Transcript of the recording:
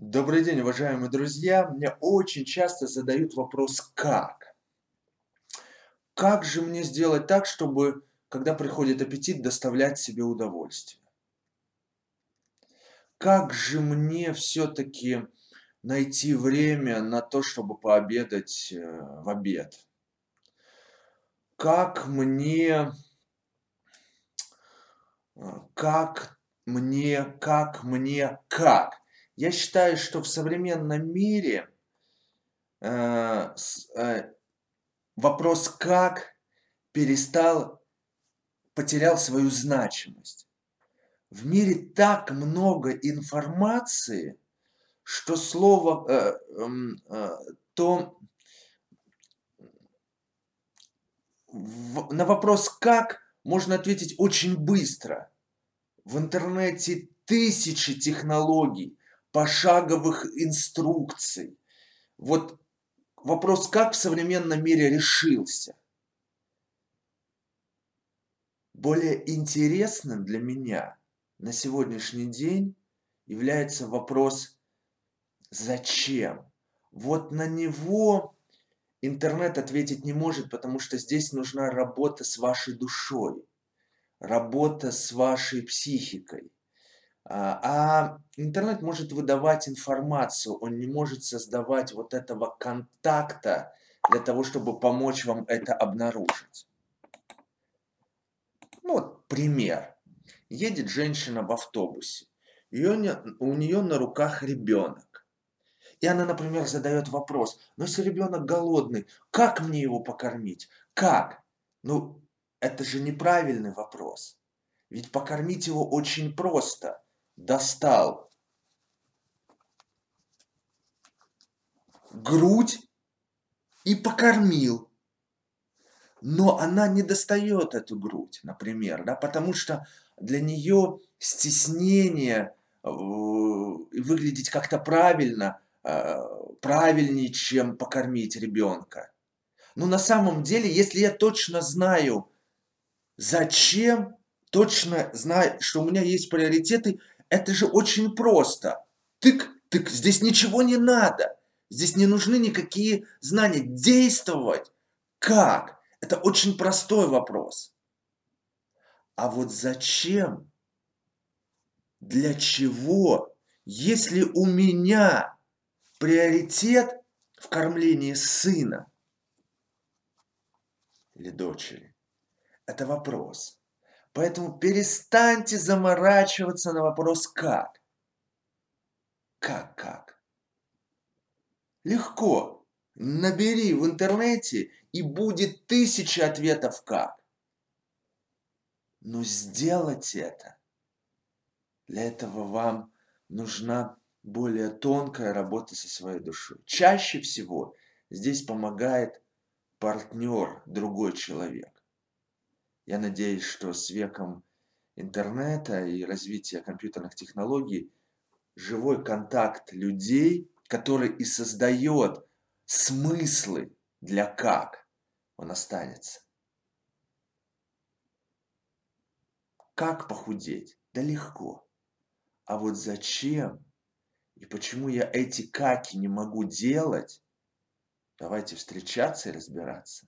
Добрый день, уважаемые друзья! Мне очень часто задают вопрос "как?". Как же мне сделать так, чтобы, когда приходит аппетит, доставлять себе удовольствие? Как же мне всё-таки найти время на то, чтобы пообедать, э, в обед? Как мне э, как мне как мне как? Я считаю, что в современном мире, э, с э, вопрос "как" перестал потерял свою значимость. В мире так много информации, что слово, э, м, э, то в на вопрос "как" можно ответить очень быстро. В интернете тысячи технологий, пошаговых инструкций. Вот вопрос "как" в современном мире решился. Более интересным для меня на сегодняшний день является вопрос "зачем?". Вот на него интернет ответить не может, потому что здесь нужна работа с вашей душой, работа с вашей психикой. А, а интернет может выдавать информацию, он не может создавать вот этого контакта для того, чтобы помочь вам это обнаружить. Ну вот пример. Едет женщина в автобусе, её не у неё на руках ребёнок. И она, например, задаёт вопрос: "Ну, если ребёнок голодный, как мне его покормить? Как?" Ну, это же неправильный вопрос. Ведь покормить его очень просто достал грудь и покормил. Но она не достаёт эту грудь, например, да, потому что для неё стеснение, э, выглядеть как-то правильно, э, правильнее, чем покормить ребёнка. Но на самом деле, если я точно знаю, зачем, точно знаю, что у меня есть приоритеты, это же очень просто. Тык-тык, здесь ничего не надо. Здесь не нужны никакие знания. Действовать как? Это очень простой вопрос. А вот зачем? Для чего? Если у меня приоритет в кормлении сына или дочери, это вопрос. Поэтому перестаньте заморачиваться на вопрос "как". Как как? Легко. Набери в интернете, и будет тысяча ответов "как". Но сделать это, для этого вам нужна более тонкая работа со своей душой. Чаще всего здесь помогает партнёр, другой человек. Я надеюсь, что с веком интернета и развития компьютерных технологий живой контакт людей, который и создаёт смыслы для "как", он останется. Как похудеть? Да легко. А вот зачем и почему я эти "каки" не могу делать, давайте встречаться и разбираться.